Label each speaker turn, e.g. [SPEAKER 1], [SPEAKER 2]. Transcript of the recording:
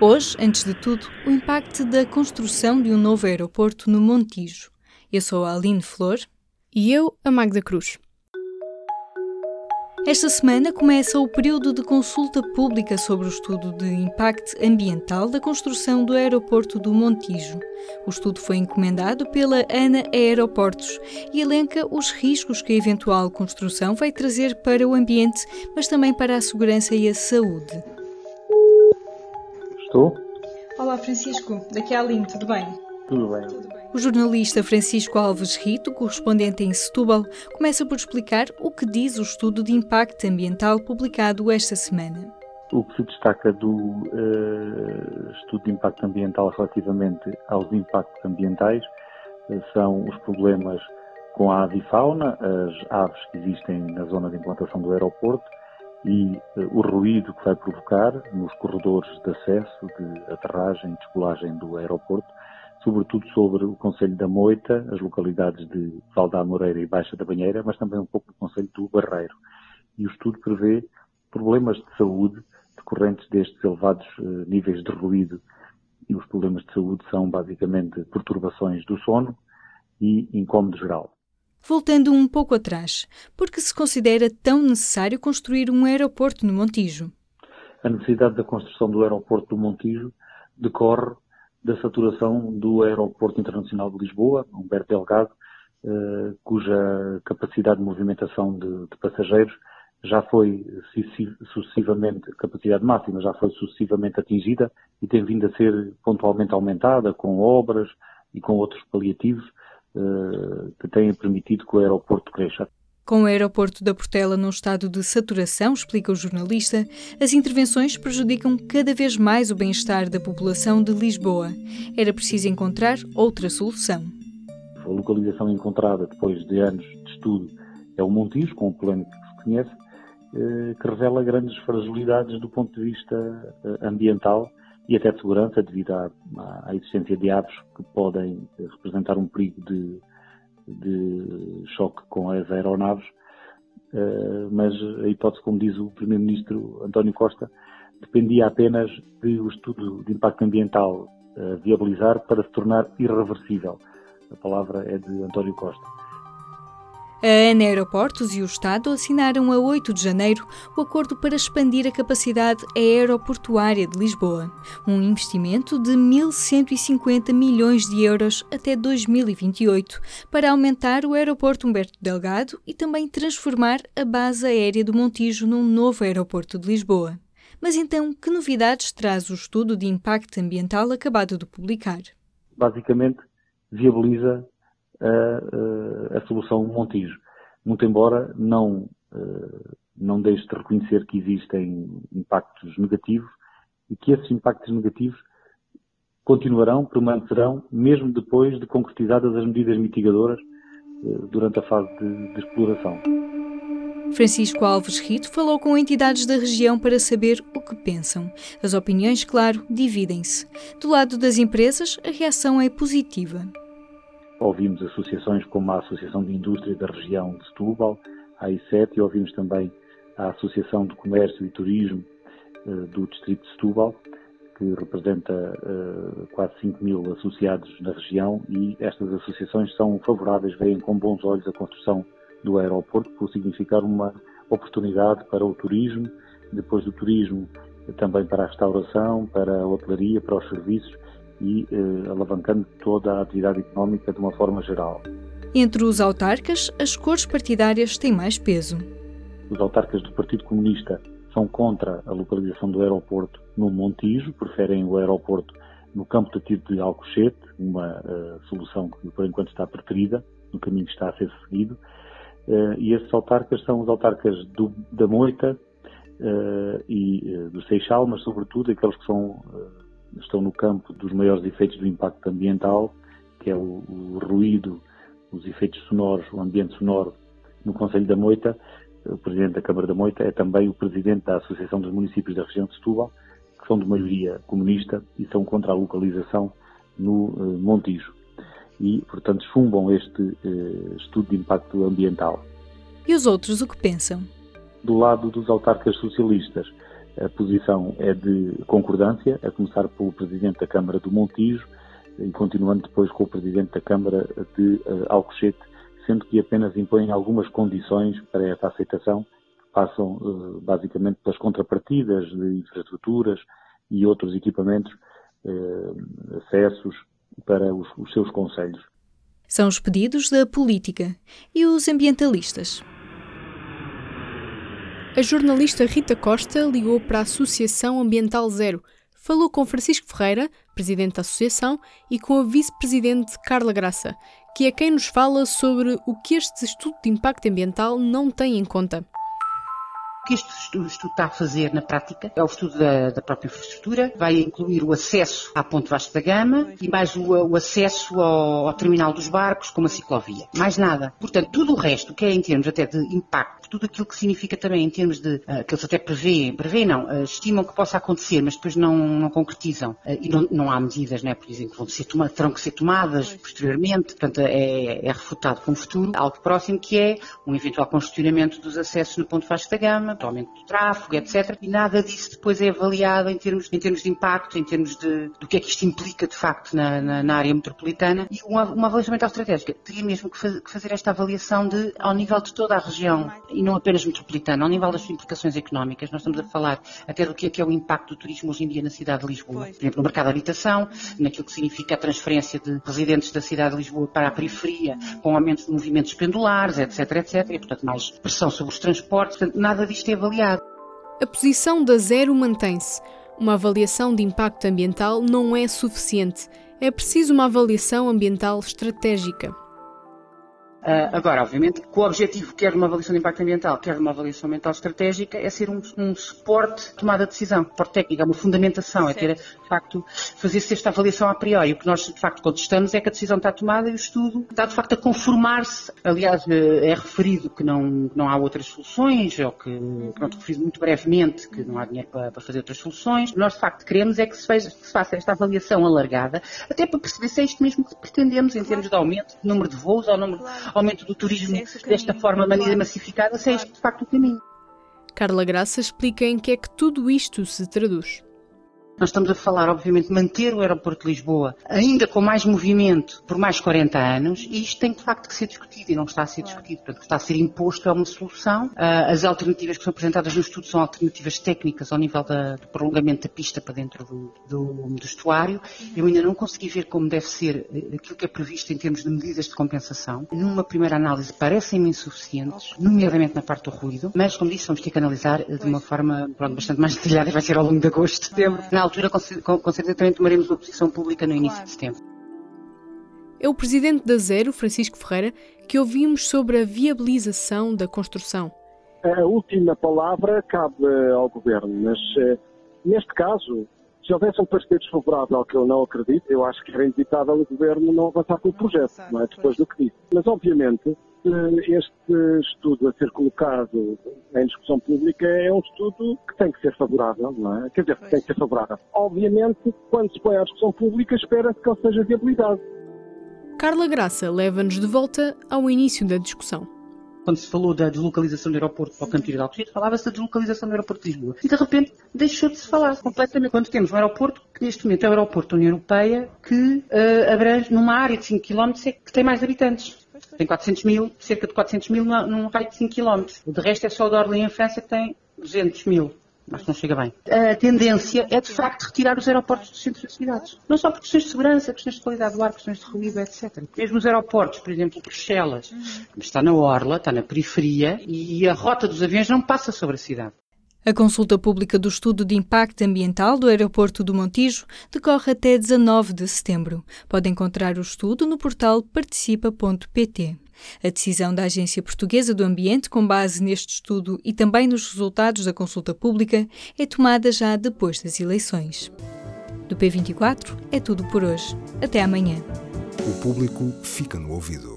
[SPEAKER 1] Hoje, antes de tudo, o impacto da construção de um novo aeroporto no Montijo. Eu sou a Aline Flor.
[SPEAKER 2] E eu, a Magda Cruz.
[SPEAKER 1] Esta semana começa o período de consulta pública sobre o estudo de impacto ambiental da construção do aeroporto do Montijo. O estudo foi encomendado pela ANA Aeroportos e elenca os riscos que a eventual construção vai trazer para o ambiente, mas também para a segurança e a saúde.
[SPEAKER 3] Estou?
[SPEAKER 1] Olá, Francisco. Daqui é a Aline, tudo bem?
[SPEAKER 3] Tudo bem.
[SPEAKER 1] O jornalista Francisco Alves Rito, correspondente em Setúbal, começa por explicar o que diz o estudo de impacto ambiental publicado esta semana.
[SPEAKER 3] O que se destaca do uh, estudo de impacto ambiental relativamente aos impactos ambientais uh, são os problemas com a avifauna, as aves que existem na zona de implantação do aeroporto e uh, o ruído que vai provocar nos corredores de acesso, de aterragem e descolagem do aeroporto, sobretudo sobre o Conselho da Moita, as localidades de Valdá Moreira e Baixa da Banheira, mas também um pouco do Conselho do Barreiro. E o estudo prevê problemas de saúde decorrentes destes elevados uh, níveis de ruído e os problemas de saúde são basicamente perturbações do sono e incômodo geral.
[SPEAKER 1] Voltando um pouco atrás, por que se considera tão necessário construir um aeroporto no Montijo?
[SPEAKER 3] A necessidade da construção do aeroporto do Montijo decorre da saturação do Aeroporto Internacional de Lisboa, Humberto Delgado, eh, cuja capacidade de movimentação de, de passageiros já foi sucessivamente, capacidade máxima já foi sucessivamente atingida e tem vindo a ser pontualmente aumentada com obras e com outros paliativos que têm permitido que o aeroporto cresça.
[SPEAKER 1] Com o aeroporto da Portela num estado de saturação, explica o jornalista, as intervenções prejudicam cada vez mais o bem-estar da população de Lisboa. Era preciso encontrar outra solução.
[SPEAKER 3] A localização encontrada depois de anos de estudo é o Montijo, com o plano que se conhece, eh, que revela grandes fragilidades do ponto de vista eh, ambiental e até de segurança, devido à, à existência de aves que podem representar um perigo de de choque com as aeronaves, eh, mas a hipótese, como diz o Primeiro-Ministro António Costa, dependia apenas do estudo de impacto ambiental viabilizar para se tornar irreversível. A palavra é de António Costa.
[SPEAKER 1] A ANA Aeroportos e o Estado assinaram a 8 de janeiro o acordo para expandir a capacidade aeroportuária de Lisboa, um investimento de 1.150 milhões de euros até 2028, para aumentar o aeroporto Humberto Delgado e também transformar a base aérea do Montijo num novo aeroporto de Lisboa. Mas então, que novidades traz o estudo de impacto ambiental acabado de publicar?
[SPEAKER 3] Basicamente, viabiliza a, a, solução Montijo. Muito embora não, não deixe de reconhecer que existem impactos negativos e que esses impactos negativos continuarão, permanecerão, mesmo depois de concretizadas as medidas mitigadoras durante a fase de, de exploração.
[SPEAKER 1] Francisco Alves Rito falou com entidades da região para saber o que pensam. As opiniões, claro, dividem-se. Do lado das empresas, a reação é positiva.
[SPEAKER 3] Ouvimos associações como a Associação de Indústria da região de Setúbal, a I7, e ouvimos também a Associação de Comércio e Turismo uh, do Distrito de Setúbal, que representa uh, quase 5 mil associados na região, e estas associações são favoráveis, veem com bons olhos a construção do aeroporto, por significar uma oportunidade para o turismo, depois do turismo também para a restauração, para a hotelaria, para os serviços e eh, alavancando toda a atividade económica de uma forma geral.
[SPEAKER 1] Entre os autarcas, as cores partidárias têm mais peso.
[SPEAKER 3] Os autarcas do Partido Comunista são contra a localização do aeroporto no Montijo, preferem o aeroporto no campo de tiro de Alcochete, uma uh, solução que por enquanto está preferida, no caminho que está a ser seguido. Uh, e esses autarcas são os autarcas do, da Moita uh, e do Seixal, mas sobretudo aqueles que são estão no campo dos maiores efeitos do impacto ambiental, que é o, o ruído, os efeitos sonoros, o ambiente sonoro no Conselho da Moita. O Presidente da Câmara da Moita é também o Presidente da Associação dos Municípios da região de Setúbal, que são de maioria comunista e são contra a localização no uh, Montijo. E, portanto, chumbam este uh, estudo de impacto ambiental.
[SPEAKER 1] E os outros o que pensam?
[SPEAKER 3] Do lado dos autarcas socialistas, a posição é de concordância, a começar pelo Presidente da Câmara do Montijo e continuando depois com o Presidente da Câmara de uh, Alcochete, sendo que apenas impõem algumas condições para essa aceitação, que passam uh, basicamente pelas contrapartidas de infraestruturas e outros equipamentos, uh, acessos para os, os seus conselhos.
[SPEAKER 1] São os pedidos da política e os ambientalistas.
[SPEAKER 2] A jornalista Rita Costa ligou para a Associação Ambiental Zero, falou com Francisco Ferreira, presidente da associação, e com a vice-presidente Carla Graça, que é quem nos fala sobre o que este estudo de impacto ambiental não tem em conta.
[SPEAKER 4] O que este estudo, está a fazer na prática é o estudo da, da, própria infraestrutura, vai incluir o acesso à Ponte Vasco da Gama e mais o, o acesso ao, ao, terminal dos barcos com uma ciclovia. Mais nada. Portanto, tudo o resto, que é em termos até de impacto, tudo aquilo que significa também em termos de, uh, que eles até prevêem, prevêem não, uh, estimam que possa acontecer, mas depois não, não concretizam. Uh, e não, não, há medidas, né, por exemplo, que vão ser terão que ser tomadas posteriormente, portanto é, é refutado com o futuro, algo próximo que é um eventual congestionamento dos acessos no Ponte Vasco da Gama, do aumento do tráfego, etc. E nada disso depois é avaliado em termos, em termos de impacto, em termos de, do que é que isto implica de facto na, na, na área metropolitana. E uma, uma avaliação ambiental estratégica teria mesmo que, faz, que, fazer esta avaliação de, ao nível de toda a região e não apenas metropolitana, ao nível das implicações económicas. Nós estamos a falar até do que é que é o impacto do turismo hoje em dia na cidade de Lisboa. Por exemplo, no mercado de habitação, naquilo que significa a transferência de residentes da cidade de Lisboa para a periferia, com aumento de movimentos pendulares, etc, etc. E, portanto, mais pressão sobre os transportes. Portanto, nada disto avaliado.
[SPEAKER 2] A posição da Zero mantém-se. Uma avaliação de impacto ambiental não é suficiente. É preciso uma avaliação ambiental estratégica.
[SPEAKER 4] Uh, agora, obviamente, que o objetivo, quer de uma avaliação de impacto ambiental, quer de uma avaliação ambiental estratégica, é ser um, um suporte de tomada de decisão, suporte técnico, é uma fundamentação, certo. é ter, de facto, fazer-se esta avaliação a priori. O que nós, de facto, contestamos é que a decisão está tomada e o estudo está, de facto, a conformar-se. Aliás, eh, é referido que não, não há outras soluções, ou que, pronto, referido muito brevemente que não há dinheiro para, para, fazer outras soluções. Nós, de facto, queremos é que se, que se faça esta avaliação alargada, até para perceber se é isto mesmo que pretendemos em termos de aumento de número de voos ou número aumento do turismo desta forma, de maneira massificada, se é este de facto o caminho.
[SPEAKER 2] Carla Graça explica em que é que tudo isto se traduz.
[SPEAKER 4] Nós estamos a falar, obviamente, de manter o aeroporto de Lisboa ainda com mais movimento por mais 40 anos e isto tem de facto que ser discutido e não está a ser discutido. Portanto, o que está a ser imposto é uma solução. Ah, as alternativas que são apresentadas no estudo são alternativas técnicas ao nível da, do prolongamento da pista para dentro do, do, do estuário. Eu ainda não consegui ver como deve ser eh, aquilo que é previsto em termos de medidas de compensação. Numa primeira análise parecem-me insuficientes, nomeadamente na parte do ruído, mas como disse, vamos ter que analisar eh, de uma forma pronto, bastante mais detalhada e vai ser ao longo de agosto, setembro altura, com certeza, também tomaremos uma posição pública no início claro. de setembro.
[SPEAKER 2] É o presidente da Zero, Francisco Ferreira, que ouvimos sobre a viabilização da construção.
[SPEAKER 5] A última palavra cabe ao governo, mas eh, neste caso, se houvesse um parecer desfavorável, que eu não acredito, eu acho que era inevitável o governo não avançar com o projeto, não é? depois do que disse. Mas, obviamente, este estudo a ser colocado em discussão pública é um estudo que tem que ser favorável, não é? Quer dizer, que tem que ser favorável. Obviamente, quando se põe à discussão pública, espera-se que ele seja viabilizado.
[SPEAKER 2] Carla Graça leva-nos de volta ao início da discussão
[SPEAKER 4] quando se falou da deslocalização do aeroporto para o Cantilho de Alcochete, falava-se da deslocalização do aeroporto de Lisboa. E de repente deixou de se falar completamente. Quando temos um aeroporto, que neste momento é o aeroporto da União Europeia, que uh, abrange numa área de 5 km que tem mais habitantes. Tem 400 mil, cerca de 400 mil num raio de 5 km. O de resto é só o de Orly em França que tem 200 mil. Acho que não chega bem. A tendência é, de facto, retirar os aeroportos dos centros das cidades. Não só por questões de segurança, questões de qualidade do ar, questões de ruído, etc. Mesmo os aeroportos, por exemplo, Bruxelas, está na orla, está na periferia e a rota dos aviões não passa sobre a cidade.
[SPEAKER 1] A consulta pública do estudo de impacto ambiental do aeroporto do Montijo decorre até 19 de setembro. Pode encontrar o estudo no portal participa.pt. A decisão da Agência Portuguesa do Ambiente, com base neste estudo e também nos resultados da consulta pública, é tomada já depois das eleições. Do P24 é tudo por hoje. Até amanhã.
[SPEAKER 6] O público fica no ouvido.